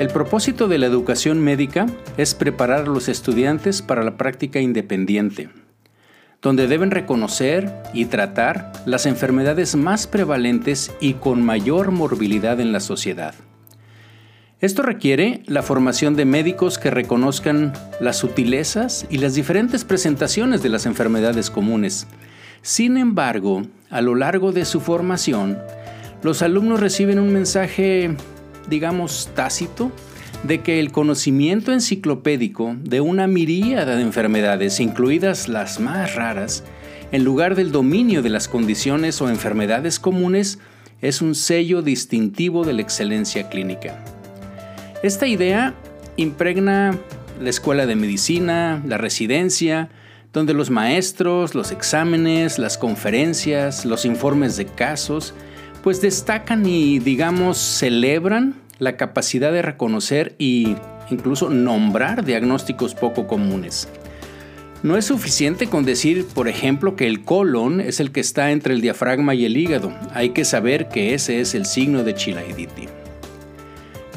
El propósito de la educación médica es preparar a los estudiantes para la práctica independiente, donde deben reconocer y tratar las enfermedades más prevalentes y con mayor morbilidad en la sociedad. Esto requiere la formación de médicos que reconozcan las sutilezas y las diferentes presentaciones de las enfermedades comunes. Sin embargo, a lo largo de su formación, los alumnos reciben un mensaje, digamos, tácito, de que el conocimiento enciclopédico de una miríada de enfermedades, incluidas las más raras, en lugar del dominio de las condiciones o enfermedades comunes, es un sello distintivo de la excelencia clínica. Esta idea impregna la escuela de medicina, la residencia, donde los maestros, los exámenes, las conferencias, los informes de casos, pues destacan y digamos celebran la capacidad de reconocer y incluso nombrar diagnósticos poco comunes. No es suficiente con decir, por ejemplo, que el colon es el que está entre el diafragma y el hígado. Hay que saber que ese es el signo de Chilaiditi.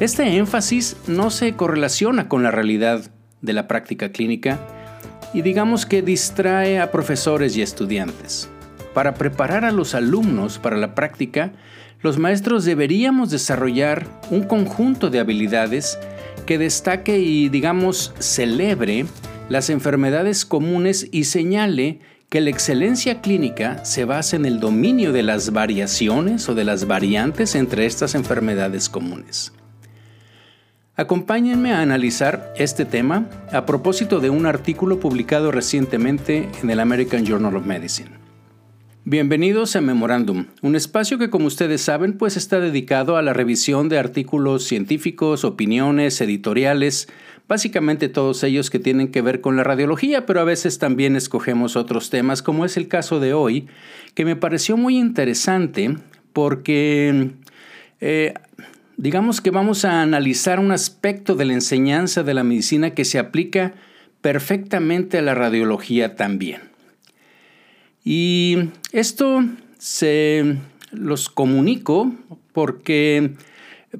Este énfasis no se correlaciona con la realidad de la práctica clínica y digamos que distrae a profesores y estudiantes. Para preparar a los alumnos para la práctica, los maestros deberíamos desarrollar un conjunto de habilidades que destaque y, digamos, celebre las enfermedades comunes y señale que la excelencia clínica se basa en el dominio de las variaciones o de las variantes entre estas enfermedades comunes. Acompáñenme a analizar este tema a propósito de un artículo publicado recientemente en el American Journal of Medicine. Bienvenidos a Memorandum, un espacio que como ustedes saben pues está dedicado a la revisión de artículos científicos, opiniones, editoriales, básicamente todos ellos que tienen que ver con la radiología, pero a veces también escogemos otros temas como es el caso de hoy, que me pareció muy interesante porque eh, digamos que vamos a analizar un aspecto de la enseñanza de la medicina que se aplica perfectamente a la radiología también. Y esto se los comunico porque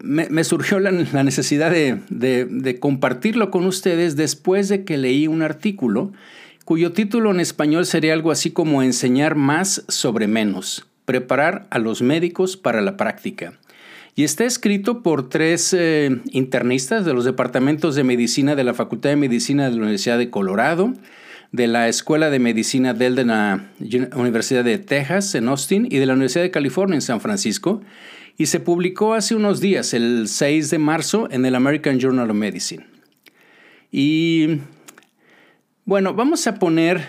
me, surgió la, necesidad de, compartirlo con ustedes después de que leí un artículo cuyo título en español sería algo así como enseñar más sobre menos, preparar a los médicos para la práctica. Y está escrito por tres eh, internistas de los departamentos de medicina de la Facultad de Medicina de la Universidad de Colorado, de la Escuela de Medicina de la Universidad de Texas en Austin y de la Universidad de California en San Francisco, y se publicó hace unos días, el 6 de marzo, en el American Journal of Medicine. Y bueno, vamos a poner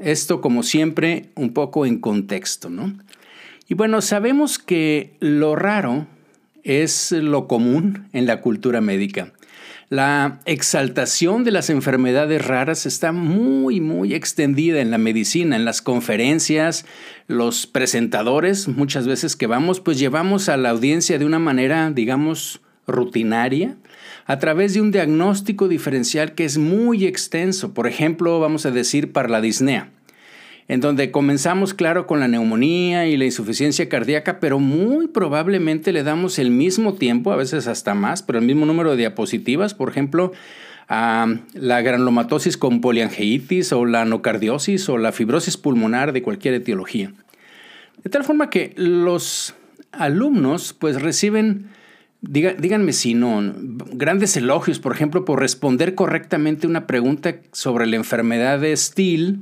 esto como siempre un poco en contexto, ¿no? Y bueno, sabemos que lo raro es lo común en la cultura médica. La exaltación de las enfermedades raras está muy, muy extendida en la medicina, en las conferencias, los presentadores, muchas veces que vamos, pues llevamos a la audiencia de una manera, digamos, rutinaria, a través de un diagnóstico diferencial que es muy extenso. Por ejemplo, vamos a decir para la disnea en donde comenzamos, claro, con la neumonía y la insuficiencia cardíaca, pero muy probablemente le damos el mismo tiempo, a veces hasta más, pero el mismo número de diapositivas, por ejemplo, a la granulomatosis con poliangeitis o la anocardiosis o la fibrosis pulmonar de cualquier etiología. De tal forma que los alumnos pues reciben, díganme si no, grandes elogios, por ejemplo, por responder correctamente una pregunta sobre la enfermedad de Steele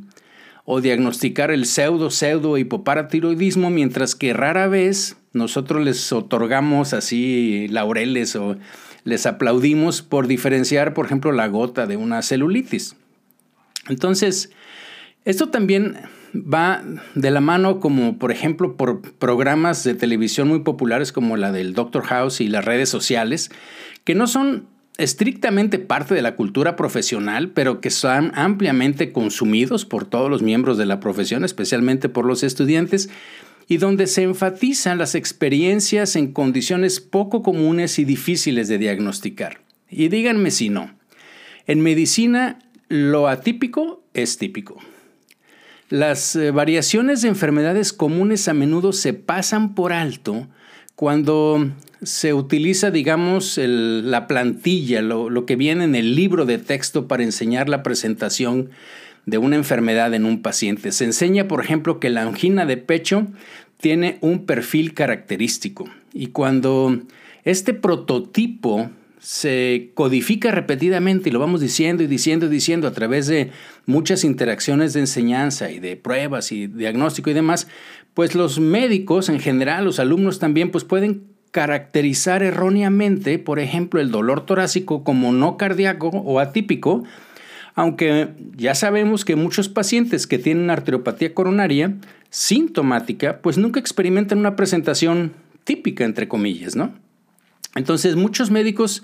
o diagnosticar el pseudo, pseudo hipoparatiroidismo, mientras que rara vez nosotros les otorgamos así laureles o les aplaudimos por diferenciar, por ejemplo, la gota de una celulitis. Entonces, esto también va de la mano como, por ejemplo, por programas de televisión muy populares como la del Doctor House y las redes sociales, que no son estrictamente parte de la cultura profesional, pero que son ampliamente consumidos por todos los miembros de la profesión, especialmente por los estudiantes, y donde se enfatizan las experiencias en condiciones poco comunes y difíciles de diagnosticar. Y díganme si no. En medicina, lo atípico es típico. Las eh, variaciones de enfermedades comunes a menudo se pasan por alto cuando se utiliza, digamos, la plantilla, lo, lo, que viene en el libro de texto para enseñar la presentación de una enfermedad en un paciente. Se enseña, por ejemplo, que la angina de pecho tiene un perfil característico y cuando este prototipo se codifica repetidamente y lo vamos diciendo y diciendo y diciendo a través de muchas interacciones de enseñanza y de pruebas y diagnóstico y demás, pues los médicos en general, los alumnos también, pues pueden caracterizar erróneamente, por ejemplo, el dolor torácico como no cardíaco o atípico, aunque ya sabemos que muchos pacientes que tienen arteriopatía coronaria sintomática, pues nunca experimentan una presentación típica, entre comillas, ¿no? Entonces, muchos médicos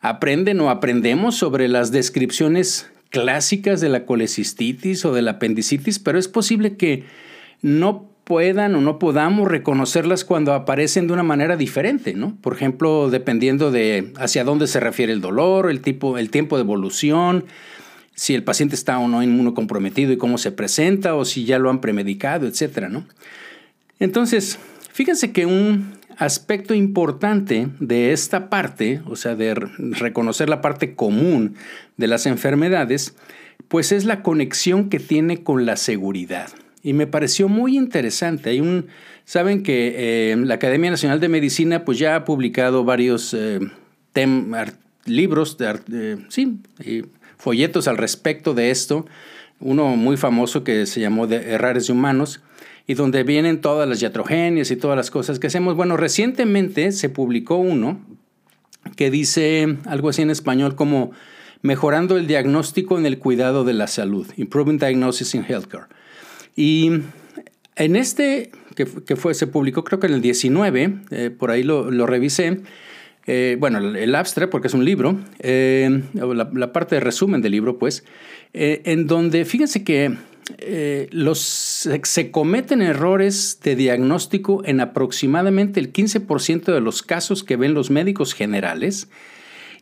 aprenden o aprendemos sobre las descripciones clásicas de la colecistitis o de la apendicitis, pero es posible que no puedan o no podamos reconocerlas cuando aparecen de una manera diferente, ¿no? Por ejemplo, dependiendo de hacia dónde se refiere el dolor, el, tipo, el tiempo de evolución, si el paciente está o no inmunocomprometido y cómo se presenta, o si ya lo han premedicado, etcétera, ¿no? Entonces, fíjense que un aspecto importante de esta parte, o sea, de reconocer la parte común de las enfermedades, pues es la conexión que tiene con la seguridad. Y me pareció muy interesante. Hay un, saben que eh, la Academia Nacional de Medicina pues ya ha publicado varios eh, libros, de, sí, folletos al respecto de esto. Uno muy famoso que se llamó de Errores de Humanos y donde vienen todas las iatrogenias y todas las cosas que hacemos. Bueno, recientemente se publicó uno que dice algo así en español como mejorando el diagnóstico en el cuidado de la salud, Improving Diagnosis in Healthcare. Y en este, que, fue, se publicó creo que en el 19, eh, por ahí lo, revisé, eh, bueno, el, abstract, porque es un libro, eh, la, parte de resumen del libro, pues, en donde fíjense que eh, los, se cometen errores de diagnóstico en aproximadamente el 15% de los casos que ven los médicos generales.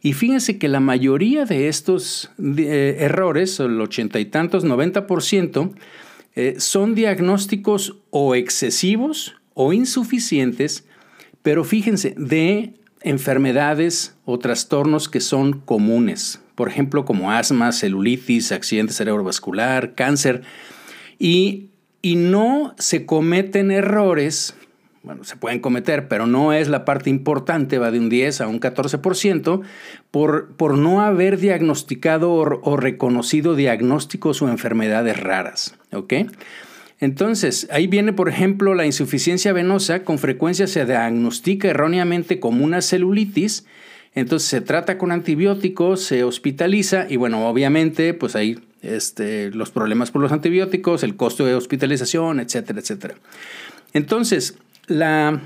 Y fíjense que la mayoría de estos eh, errores, el ochenta y tantos, 90%, eh, son diagnósticos o excesivos o insuficientes, pero fíjense, de enfermedades o trastornos que son comunes, por ejemplo, como asma, celulitis, accidente cerebrovascular, cáncer, y, y no se cometen errores, bueno, se pueden cometer, pero no es la parte importante, va de un 10 a un 14%, por, por no haber diagnosticado o, reconocido diagnósticos o enfermedades raras. Entonces, ahí viene, por ejemplo, la insuficiencia venosa, con frecuencia se diagnostica erróneamente como una celulitis, entonces se trata con antibióticos, se hospitaliza y bueno, obviamente, pues ahí este, los problemas por los antibióticos, el costo de hospitalización, etcétera, etcétera. Entonces, la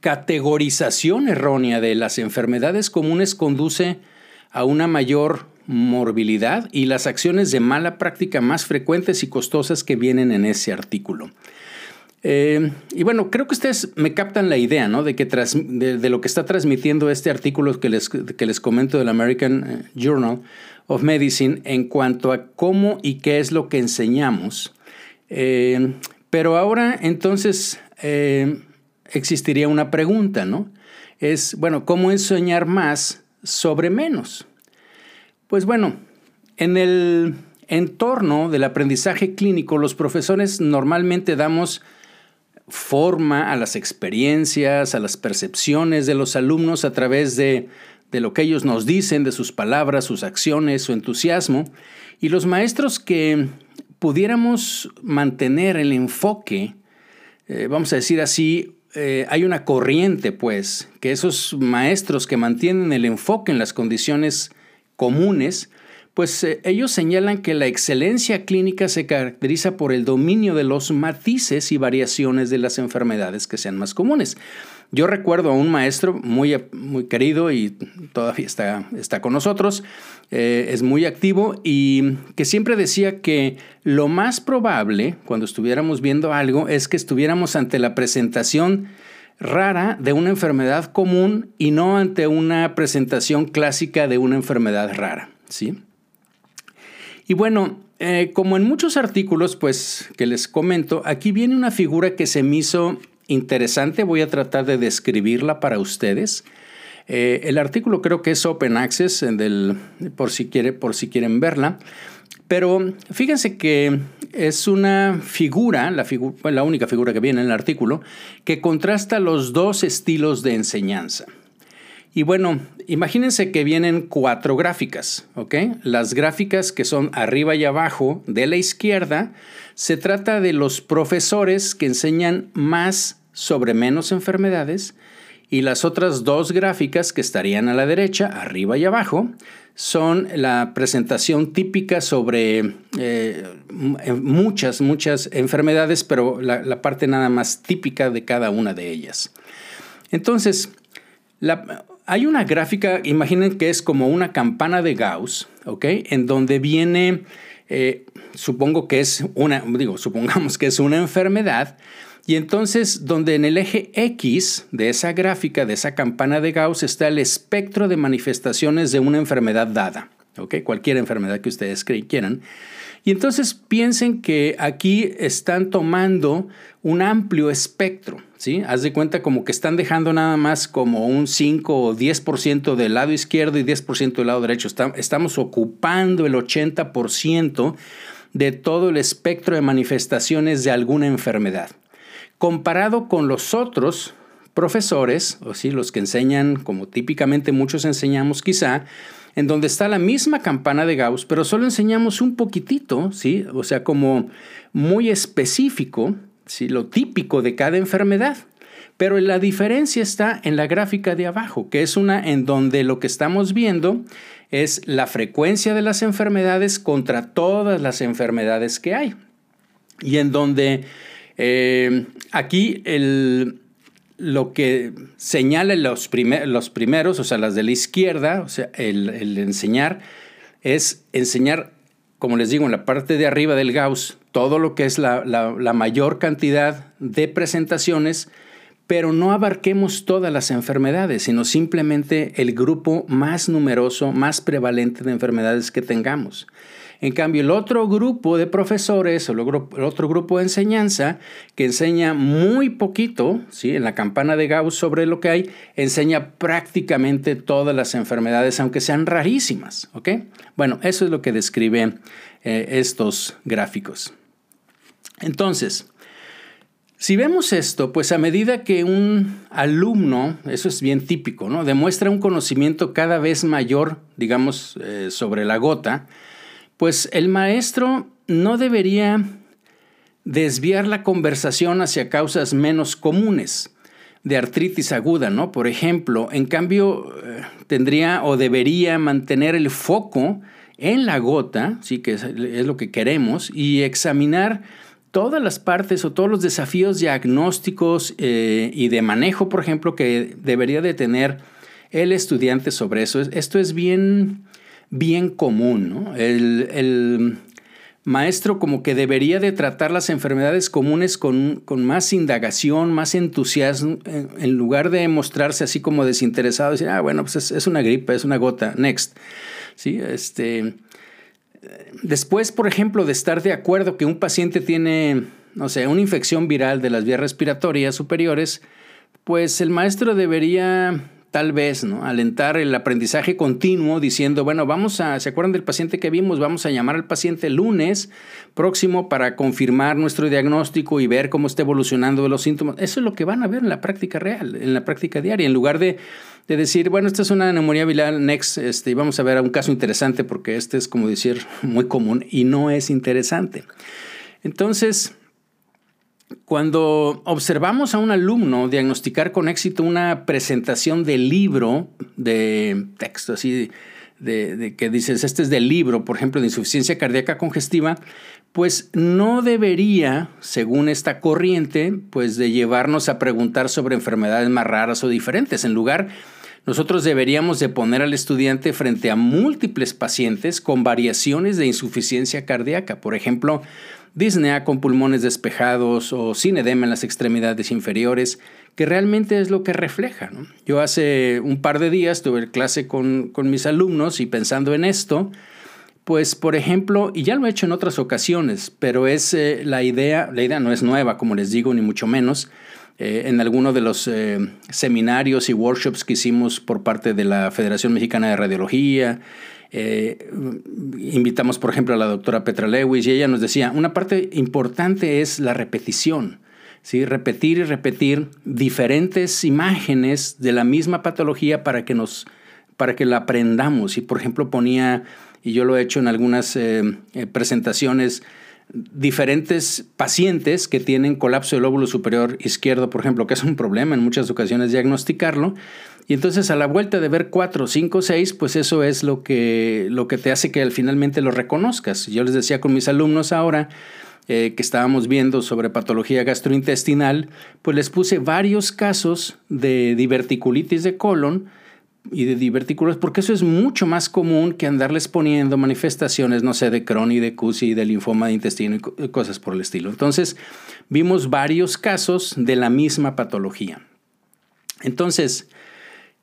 categorización errónea de las enfermedades comunes conduce a una mayor morbilidad y las acciones de mala práctica más frecuentes y costosas que vienen en ese artículo. Eh, y bueno, creo que ustedes me captan la idea ¿no? de, que de, lo que está transmitiendo este artículo que les, que les comento del American eh, Journal of Medicine en cuanto a cómo y qué es lo que enseñamos. Eh, pero ahora entonces existiría una pregunta, ¿no? Es, bueno, ¿cómo enseñar más sobre menos? Pues bueno, en el entorno del aprendizaje clínico, los profesores normalmente damos forma a las experiencias, a las percepciones de los alumnos a través de, lo que ellos nos dicen, de sus palabras, sus acciones, su entusiasmo. Y los maestros que pudiéramos mantener el enfoque, eh, vamos a decir así, eh, hay una corriente, pues, que esos maestros que mantienen el enfoque en las condiciones comunes, pues eh, ellos señalan que la excelencia clínica se caracteriza por el dominio de los matices y variaciones de las enfermedades que sean más comunes. Yo recuerdo a un maestro muy, muy querido y todavía está, está con nosotros, eh, es muy activo y que siempre decía que lo más probable cuando estuviéramos viendo algo es que estuviéramos ante la presentación rara de una enfermedad común y no ante una presentación clásica de una enfermedad rara, ¿sí? Y bueno, eh, como en muchos artículos, pues, que les comento, aquí viene una figura que se me hizo interesante, voy a tratar de describirla para ustedes. Eh, el artículo creo que es Open Access, por, si quieren verla. Pero fíjense que es una figura, la única figura que viene en el artículo, que contrasta los dos estilos de enseñanza. Y bueno, imagínense que vienen cuatro gráficas, ¿ok? Las gráficas que son arriba y abajo de la izquierda, se trata de los profesores que enseñan más sobre menos enfermedades y las otras dos gráficas que estarían a la derecha, arriba y abajo, son la presentación típica sobre eh, muchas, muchas enfermedades, pero la, parte nada más típica de cada una de ellas. Entonces, hay una gráfica, imaginen que es como una campana de Gauss, ¿ok? En donde viene, eh, supongo que es una, digo, supongamos que es una enfermedad, y entonces, donde en el eje X de esa gráfica, de esa campana de Gauss, está el espectro de manifestaciones de una enfermedad dada, ¿ok? Cualquier enfermedad que ustedes quieran. Y entonces piensen que aquí están tomando un amplio espectro, ¿sí? Haz de cuenta como que están dejando nada más como un 5 o 10% del lado izquierdo y 10% del lado derecho. Estamos ocupando el 80% de todo el espectro de manifestaciones de alguna enfermedad comparado con los otros profesores, o sí, los que enseñan como típicamente muchos enseñamos quizá, en donde está la misma campana de Gauss, pero solo enseñamos un poquitito, ¿sí? O sea, como muy específico, ¿sí? Lo típico de cada enfermedad. Pero la diferencia está en la gráfica de abajo, que es una en donde lo que estamos viendo es la frecuencia de las enfermedades contra todas las enfermedades que hay. Y en donde eh, aquí lo que señala los, los, primeros, o sea, las de la izquierda, o sea, el, enseñar, es enseñar, como les digo, en la parte de arriba del Gauss, todo lo que es la, mayor cantidad de presentaciones, pero no abarquemos todas las enfermedades, sino simplemente el grupo más numeroso, más prevalente de enfermedades que tengamos. En cambio, el otro grupo de profesores o el otro grupo de enseñanza que enseña muy poquito, ¿sí? en la campana de Gauss sobre lo que hay, enseña prácticamente todas las enfermedades, aunque sean rarísimas. Bueno, eso es lo que describen eh, estos gráficos. Entonces, si vemos esto, pues a medida que un alumno, eso es bien típico, ¿no? demuestra un conocimiento cada vez mayor, digamos, eh, sobre la gota, pues el maestro no debería desviar la conversación hacia causas menos comunes de artritis aguda, ¿no? Por ejemplo, en cambio, eh, tendría o debería mantener el foco en la gota, sí que es, lo que queremos, y examinar todas las partes o todos los desafíos diagnósticos eh, y de manejo, por ejemplo, que debería de tener el estudiante sobre eso. Esto es bien bien común. ¿no? El, maestro como que debería de tratar las enfermedades comunes con, más indagación, más entusiasmo, en, lugar de mostrarse así como desinteresado, decir, ah, bueno, pues es, una gripe, es una gota, next. ¿Sí? Este, después, por ejemplo, de estar de acuerdo que un paciente tiene, no sé, una infección viral de las vías respiratorias superiores, pues el maestro debería tal vez, ¿no? Alentar el aprendizaje continuo diciendo, bueno, vamos a, ¿se acuerdan del paciente que vimos? Vamos a llamar al paciente lunes próximo para confirmar nuestro diagnóstico y ver cómo está evolucionando los síntomas. Eso es lo que van a ver en la práctica real, en la práctica diaria, en lugar de, decir, bueno, esta es una neumonía viral, next, este, vamos a ver un caso interesante porque este es como decir muy común y no es interesante. Entonces, cuando observamos a un alumno diagnosticar con éxito una presentación de libro, de texto así, de, que dices, este es del libro, por ejemplo, de insuficiencia cardíaca congestiva, pues no debería, según esta corriente, pues de llevarnos a preguntar sobre enfermedades más raras o diferentes. En lugar, nosotros deberíamos de poner al estudiante frente a múltiples pacientes con variaciones de insuficiencia cardíaca. Por ejemplo, disnea con pulmones despejados o sin edema en las extremidades inferiores, que realmente es lo que refleja. Yo hace un par de días tuve clase con, mis alumnos y pensando en esto, pues por ejemplo, y ya lo he hecho en otras ocasiones, pero es eh, la idea, la idea no es nueva, como les digo, ni mucho menos, eh, en alguno de los eh, seminarios y workshops que hicimos por parte de la Federación Mexicana de Radiología. Eh, invitamos, por ejemplo, a la doctora Petra Lewis y ella nos decía, una parte importante es la repetición. ¿sí? Repetir y repetir diferentes imágenes de la misma patología para que, nos, para que la aprendamos. Y, por ejemplo, ponía, y yo lo he hecho en algunas presentaciones, diferentes pacientes que tienen colapso del lóbulo superior izquierdo, por ejemplo, que es un problema en muchas ocasiones diagnosticarlo. Y entonces a la vuelta de ver cuatro, cinco, seis, pues eso es lo que, lo que te hace que finalmente lo reconozcas. Yo les decía con mis alumnos ahora eh, que estábamos viendo sobre patología gastrointestinal, pues les puse varios casos de diverticulitis de colon, y de divertículos, porque eso es mucho más común que andarles poniendo manifestaciones, no sé, de Crohn y de CUSI y de linfoma de intestino y cosas por el estilo. Entonces, vimos varios casos de la misma patología. Entonces,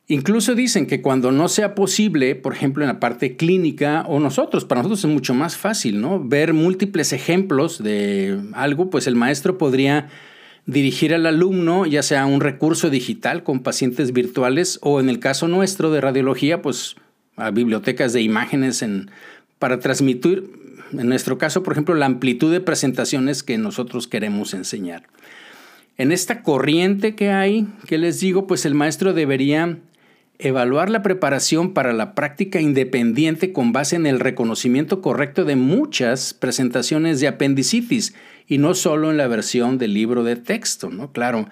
incluso dicen que cuando no sea posible, por ejemplo, en la parte clínica, o nosotros, para nosotros es mucho más fácil, ¿no? Ver múltiples ejemplos de algo, pues el maestro podría dirigir al alumno ya sea un recurso digital con pacientes virtuales o en el caso nuestro de radiología, pues a bibliotecas de imágenes en, para transmitir, en nuestro caso, por ejemplo, la amplitud de presentaciones que nosotros queremos enseñar. En esta corriente que hay, que les digo, pues el maestro debería evaluar la preparación para la práctica independiente con base en el reconocimiento correcto de muchas presentaciones de apendicitis y no solo en la versión del libro de texto, ¿no? Claro,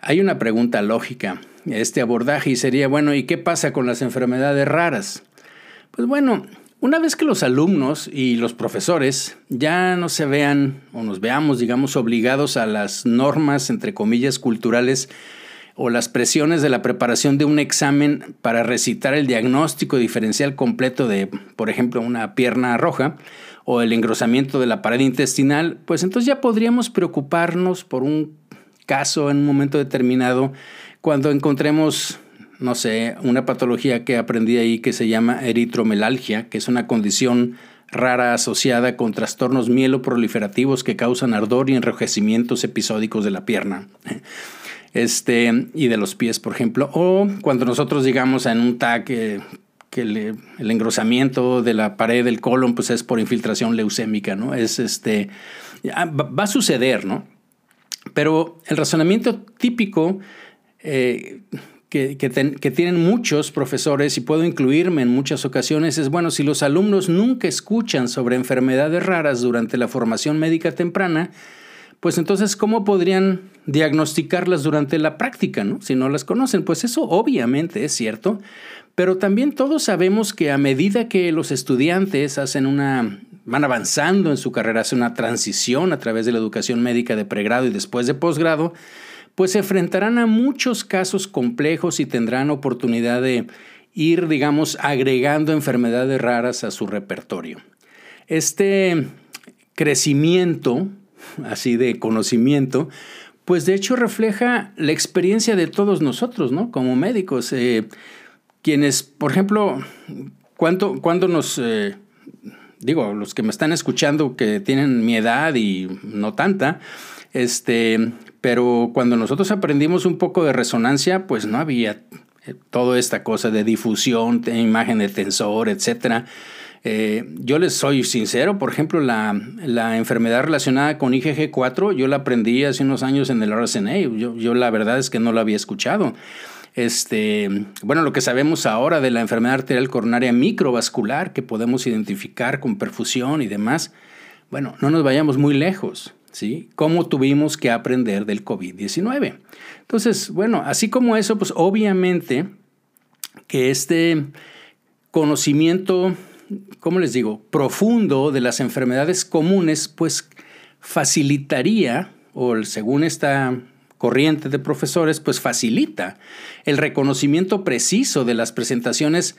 hay una pregunta lógica este abordaje y sería, bueno, ¿y qué pasa con las enfermedades raras? Pues bueno, una vez que los alumnos y los profesores ya no se vean o nos veamos, digamos, obligados a las normas, entre comillas, culturales, o las presiones de la preparación de un examen para recitar el diagnóstico diferencial completo de, por ejemplo, una pierna roja o el engrosamiento de la pared intestinal, pues entonces ya podríamos preocuparnos por un caso en un momento determinado cuando encontremos, no sé, una patología que aprendí ahí que se llama eritromelalgia, que es una condición rara asociada con trastornos mieloproliferativos que causan ardor y enrojecimientos episódicos de la pierna este, y de los pies, por ejemplo. O cuando nosotros llegamos en un TAC que el engrosamiento de la pared del colon pues es por infiltración leucémica, ¿no? Es este, va a suceder, ¿no? Pero el razonamiento típico eh, que, que, tienen muchos profesores, y puedo incluirme en muchas ocasiones, es, bueno, si los alumnos nunca escuchan sobre enfermedades raras durante la formación médica temprana, pues entonces, ¿cómo podrían diagnosticarlas durante la práctica, ¿no? si no las conocen? Pues eso obviamente es cierto, pero también todos sabemos que a medida que los estudiantes hacen una, van avanzando en su carrera, hacen una transición a través de la educación médica de pregrado y después de posgrado, pues se enfrentarán a muchos casos complejos y tendrán oportunidad de ir, digamos, agregando enfermedades raras a su repertorio. Este crecimiento así de conocimiento, pues de hecho refleja la experiencia de todos nosotros, ¿no? Como médicos, eh, quienes, por ejemplo, cuando, cuando nos, eh, digo, los que me están escuchando que tienen mi edad y no tanta, este, pero cuando nosotros aprendimos un poco de resonancia, pues no había eh, toda esta cosa de difusión, de imagen de tensor, etcétera. Eh, yo les soy sincero, por ejemplo, la, la, enfermedad relacionada con IgG4, yo la aprendí hace unos años en el RSNA, yo, yo la verdad es que no la había escuchado. Este, bueno, lo que sabemos ahora de la enfermedad arterial coronaria microvascular que podemos identificar con perfusión y demás, bueno, no nos vayamos muy lejos, ¿sí? ¿Cómo tuvimos que aprender del COVID-19? Entonces, bueno, así como eso, pues obviamente que este conocimiento ¿cómo les digo?, profundo de las enfermedades comunes, pues facilitaría, o según esta corriente de profesores, pues facilita el reconocimiento preciso de las presentaciones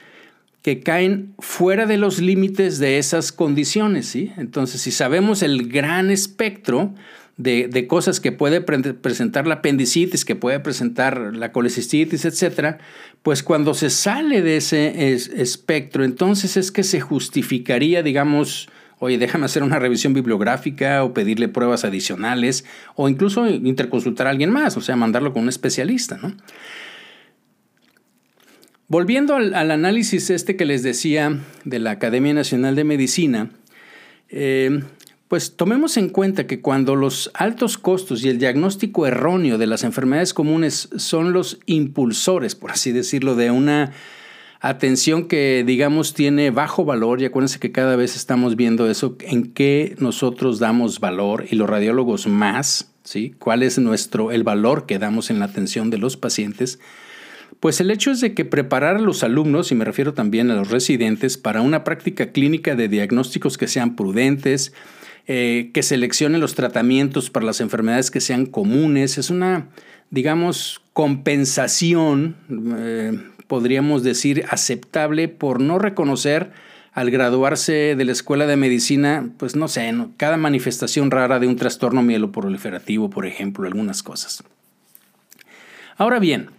que caen fuera de los límites de esas condiciones. ¿sí? Entonces, si sabemos el gran espectro de, cosas que puede presentar la apendicitis, que puede presentar la colecistitis, etc., pues cuando se sale de ese espectro, entonces es que se justificaría, digamos, oye, déjame hacer una revisión bibliográfica o pedirle pruebas adicionales o incluso interconsultar a alguien más, o sea, mandarlo con un especialista, ¿no? Volviendo al, análisis este que les decía de la Academia Nacional de Medicina, eh, pues tomemos en cuenta que cuando los altos costos y el diagnóstico erróneo de las enfermedades comunes son los impulsores, por así decirlo, de una atención que digamos tiene bajo valor, y acuérdense que cada vez estamos viendo eso, en qué nosotros damos valor y los radiólogos más, ¿sí? ¿Cuál es nuestro, el valor que damos en la atención de los pacientes? Pues el hecho es de que preparar a los alumnos, y me refiero también a los residentes, para una práctica clínica de diagnósticos que sean prudentes, eh, que seleccionen los tratamientos para las enfermedades que sean comunes, es una, digamos, compensación, eh, podríamos decir, aceptable por no reconocer al graduarse de la escuela de medicina, pues no sé, cada manifestación rara de un trastorno mieloproliferativo, por ejemplo, algunas cosas. Ahora bien,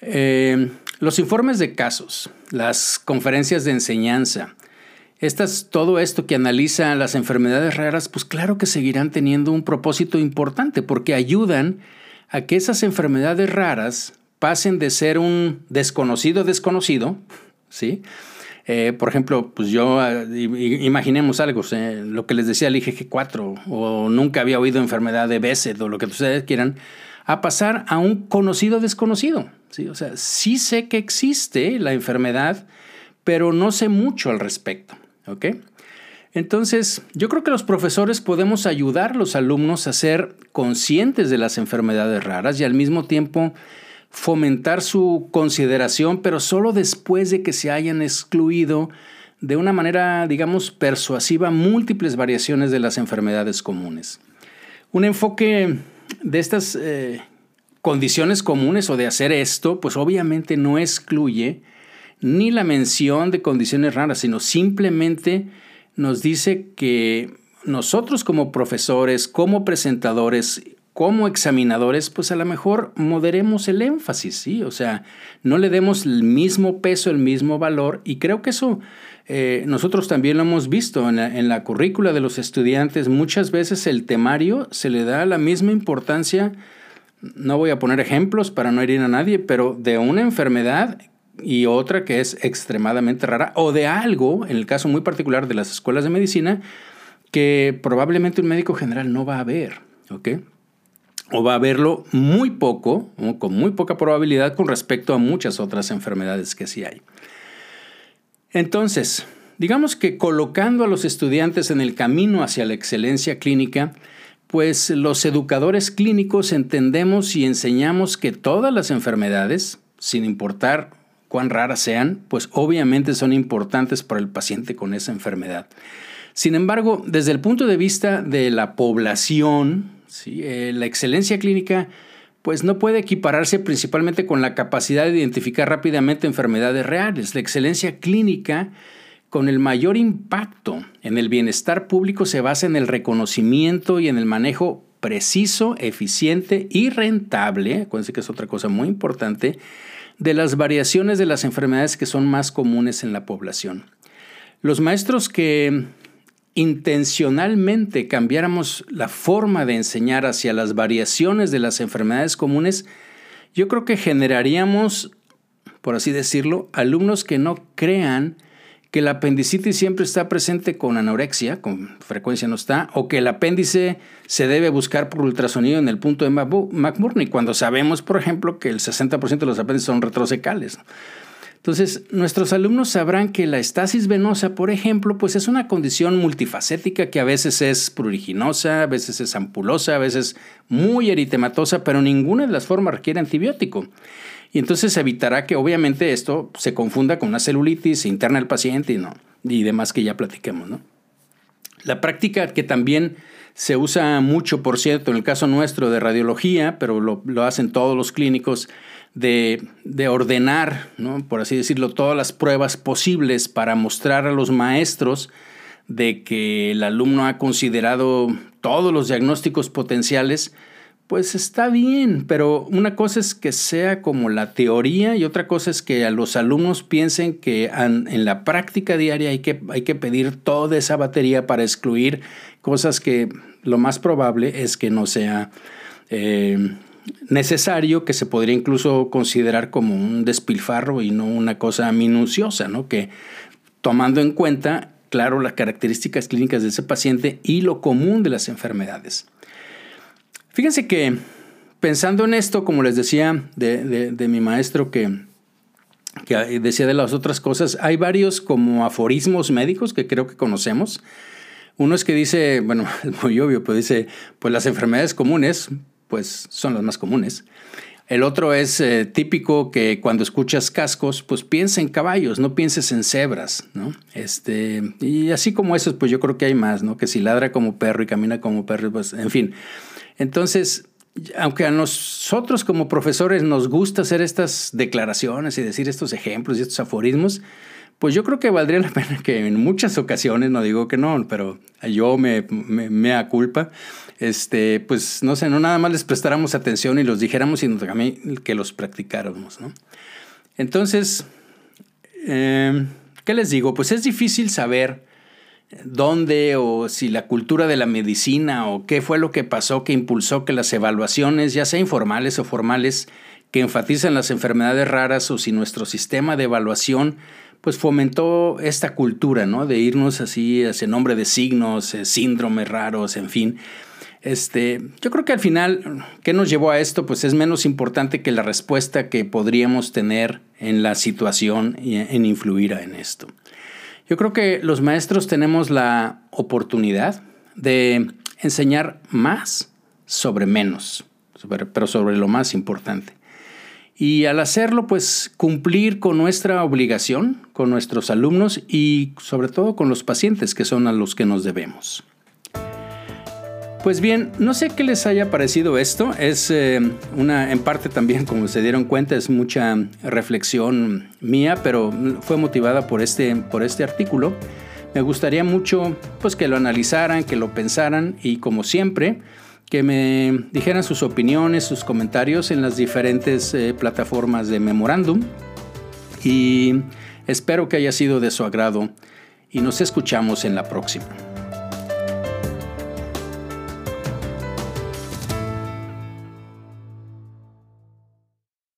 eh, los informes de casos, las conferencias de enseñanza, estas, todo esto que analiza las enfermedades raras, pues claro que seguirán teniendo un propósito importante porque ayudan a que esas enfermedades raras pasen de ser un desconocido desconocido, ¿sí? Eh, por ejemplo, pues yo, ah, imaginemos algo, lo que les decía el IgG4, o nunca había oído enfermedad de Besed, o lo que ustedes quieran, a pasar a un conocido desconocido. ¿sí? O sea, sí sé que existe la enfermedad, pero no sé mucho al respecto. Entonces, yo creo que los profesores podemos ayudar a los alumnos a ser conscientes de las enfermedades raras y al mismo tiempo fomentar su consideración, pero solo después de que se hayan excluido de una manera, digamos, persuasiva múltiples variaciones de las enfermedades comunes. Un enfoque de estas eh, condiciones comunes o de hacer esto, pues obviamente no excluye ni la mención de condiciones raras, sino simplemente nos dice que nosotros como profesores, como presentadores, como examinadores, pues a lo mejor moderemos el énfasis, ¿sí? O sea, no le demos el mismo peso, el mismo valor, y creo que eso eh, nosotros también lo hemos visto en la, currícula de los estudiantes. Muchas veces el temario se le da la misma importancia, no voy a poner ejemplos para no herir a nadie, pero de una enfermedad y otra que es extremadamente rara, o de algo, en el caso muy particular de las escuelas de medicina, que probablemente un médico general no va a ver, ¿ok? O va a verlo muy poco, con muy poca probabilidad con respecto a muchas otras enfermedades que sí hay. Entonces, digamos que colocando a los estudiantes en el camino hacia la excelencia clínica, pues los educadores clínicos entendemos y enseñamos que todas las enfermedades, sin importar cuán raras sean, pues obviamente son importantes para el paciente con esa enfermedad. Sin embargo, desde el punto de vista de la población, eh, la excelencia clínica pues no puede equipararse principalmente con la capacidad de identificar rápidamente enfermedades reales. La excelencia clínica con el mayor impacto en el bienestar público se basa en el reconocimiento y en el manejo preciso, eficiente y rentable, acuérdense que es otra cosa muy importante, de las variaciones de las enfermedades que son más comunes en la población. Los maestros que intencionalmente cambiáramos la forma de enseñar hacia las variaciones de las enfermedades comunes, yo creo que generaríamos, por así decirlo, alumnos que no crean que la apendicitis siempre está presente con anorexia, con frecuencia no está, o que el apéndice se debe buscar por ultrasonido en el punto de McMurray, cuando sabemos, por ejemplo, que el 60% de los apéndices son retrosecales. Entonces, nuestros alumnos sabrán que la estasis venosa, por ejemplo, pues es una condición multifacética que a veces es pruriginosa, a veces es ampulosa, a veces muy eritematosa, pero ninguna de las formas requiere antibiótico. Y entonces evitará que obviamente esto se confunda con una celulitis interna del paciente y, no, y demás que ya platiquemos. ¿no? La práctica que también se usa mucho, por cierto, en el caso nuestro de radiología, pero lo, hacen todos los clínicos, de, de ordenar, ¿no? por así decirlo, todas las pruebas posibles para mostrar a los maestros de que el alumno ha considerado todos los diagnósticos potenciales pues está bien, pero una cosa es que sea como la teoría y otra cosa es que a los alumnos piensen que en la práctica diaria hay que, hay que pedir toda esa batería para excluir cosas que lo más probable es que no sea eh, necesario, que se podría incluso considerar como un despilfarro y no una cosa minuciosa, ¿no? Que tomando en cuenta, claro, las características clínicas de ese paciente y lo común de las enfermedades. Fíjense que pensando en esto, como les decía de, mi maestro que, que decía de las otras cosas, hay varios como aforismos médicos que creo que conocemos. Uno es que dice, bueno, es muy obvio, pero dice, pues las enfermedades comunes, pues son las más comunes. El otro es eh, típico que cuando escuchas cascos, pues piensa en caballos, no pienses en cebras, ¿no? Este, y así como esos, pues yo creo que hay más, ¿no? Que si ladra como perro y camina como perro, pues en fin. Entonces, aunque a nosotros como profesores nos gusta hacer estas declaraciones y decir estos ejemplos y estos aforismos, pues yo creo que valdría la pena que en muchas ocasiones, no digo que no, pero yo me, me, me culpa, este, pues no sé, no nada más les prestáramos atención y los dijéramos, sino también que los practicáramos, ¿no? Entonces, eh, ¿qué les digo? Pues es difícil saber dónde o si la cultura de la medicina o qué fue lo que pasó que impulsó que las evaluaciones, ya sea informales o formales, que enfatizan las enfermedades raras o si nuestro sistema de evaluación pues fomentó esta cultura, ¿no? De irnos así hacia nombre de signos, eh, síndromes raros, en fin. Este, yo creo que al final, ¿qué nos llevó a esto? Pues es menos importante que la respuesta que podríamos tener en la situación y en influir en esto. Yo creo que los maestros tenemos la oportunidad de enseñar más sobre menos, pero sobre lo más importante. Y al hacerlo, pues cumplir con nuestra obligación, con nuestros alumnos y sobre todo con los pacientes que son a los que nos debemos. Pues bien, no sé qué les haya parecido esto. Es eh, una, en parte también, como se dieron cuenta, es mucha reflexión mía, pero fue motivada por este, por este artículo. Me gustaría mucho pues, que lo analizaran, que lo pensaran y como siempre, que me dijeran sus opiniones, sus comentarios en las diferentes eh, plataformas de memorándum. Y espero que haya sido de su agrado y nos escuchamos en la próxima.